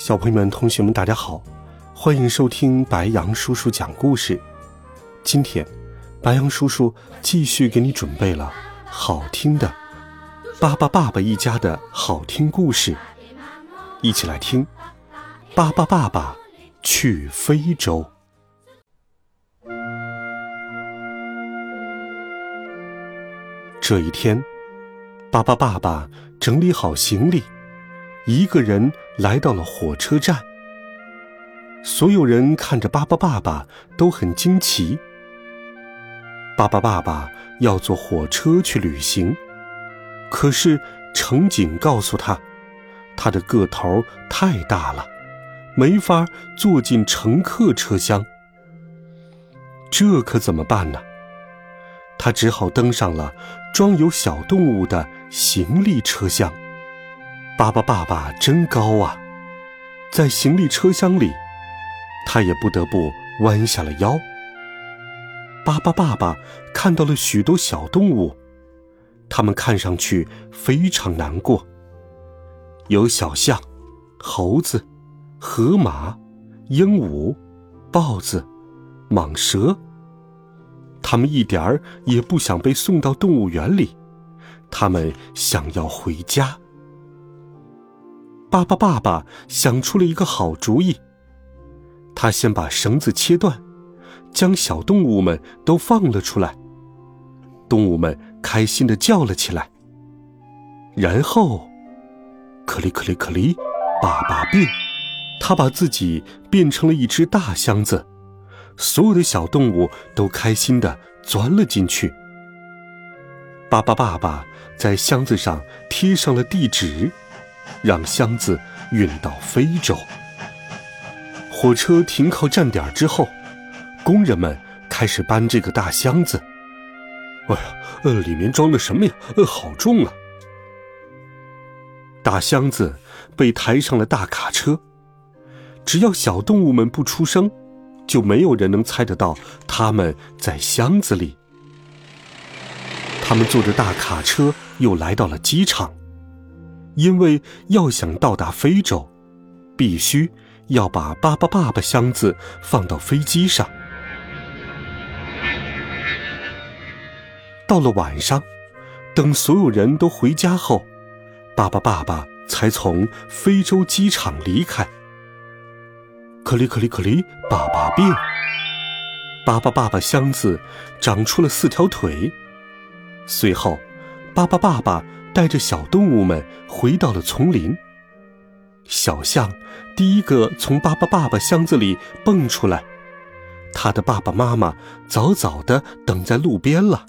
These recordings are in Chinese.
小朋友们、同学们，大家好，欢迎收听白羊叔叔讲故事。今天，白羊叔叔继续给你准备了好听的巴巴爸爸一家的好听故事，一起来听《巴巴爸爸去非洲》。这一天，巴巴爸爸整理好行李。一个人来到了火车站，所有人看着巴巴爸爸都很惊奇。巴巴爸爸要坐火车去旅行，可是乘警告诉他，他的个头太大了，没法坐进乘客车厢。这可怎么办呢？他只好登上了装有小动物的行李车厢。巴巴爸爸真高啊，在行李车厢里，他也不得不弯下了腰。巴巴爸爸看到了许多小动物，它们看上去非常难过。有小象、猴子、河马、鹦鹉、豹子、蟒蛇，它们一点儿也不想被送到动物园里，它们想要回家。巴巴爸爸想出了一个好主意。他先把绳子切断，将小动物们都放了出来。动物们开心的叫了起来。然后，可里可里可里，爸爸变，他把自己变成了一只大箱子，所有的小动物都开心的钻了进去。巴巴爸爸在箱子上贴上了地址。让箱子运到非洲。火车停靠站点之后，工人们开始搬这个大箱子。哎呀，呃，里面装的什么呀？呃，好重啊！大箱子被抬上了大卡车。只要小动物们不出声，就没有人能猜得到它们在箱子里。他们坐着大卡车又来到了机场。因为要想到达非洲，必须要把巴巴爸爸箱子放到飞机上。到了晚上，等所有人都回家后，巴巴爸爸才从非洲机场离开。可里可里可里，爸爸病。巴巴爸爸箱子长出了四条腿。随后，巴巴爸爸。带着小动物们回到了丛林。小象第一个从巴巴爸爸箱子里蹦出来，他的爸爸妈妈早早的等在路边了。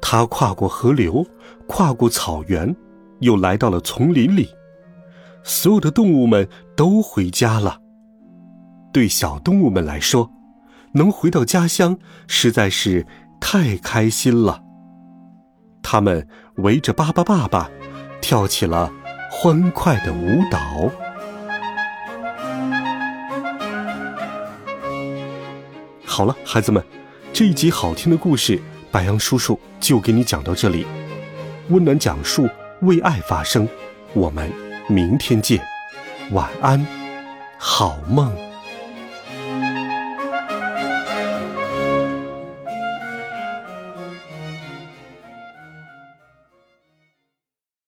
他跨过河流，跨过草原，又来到了丛林里。所有的动物们都回家了。对小动物们来说，能回到家乡实在是太开心了。他们围着巴巴爸爸，跳起了欢快的舞蹈。好了，孩子们，这一集好听的故事，白羊叔叔就给你讲到这里。温暖讲述，为爱发声。我们明天见，晚安，好梦。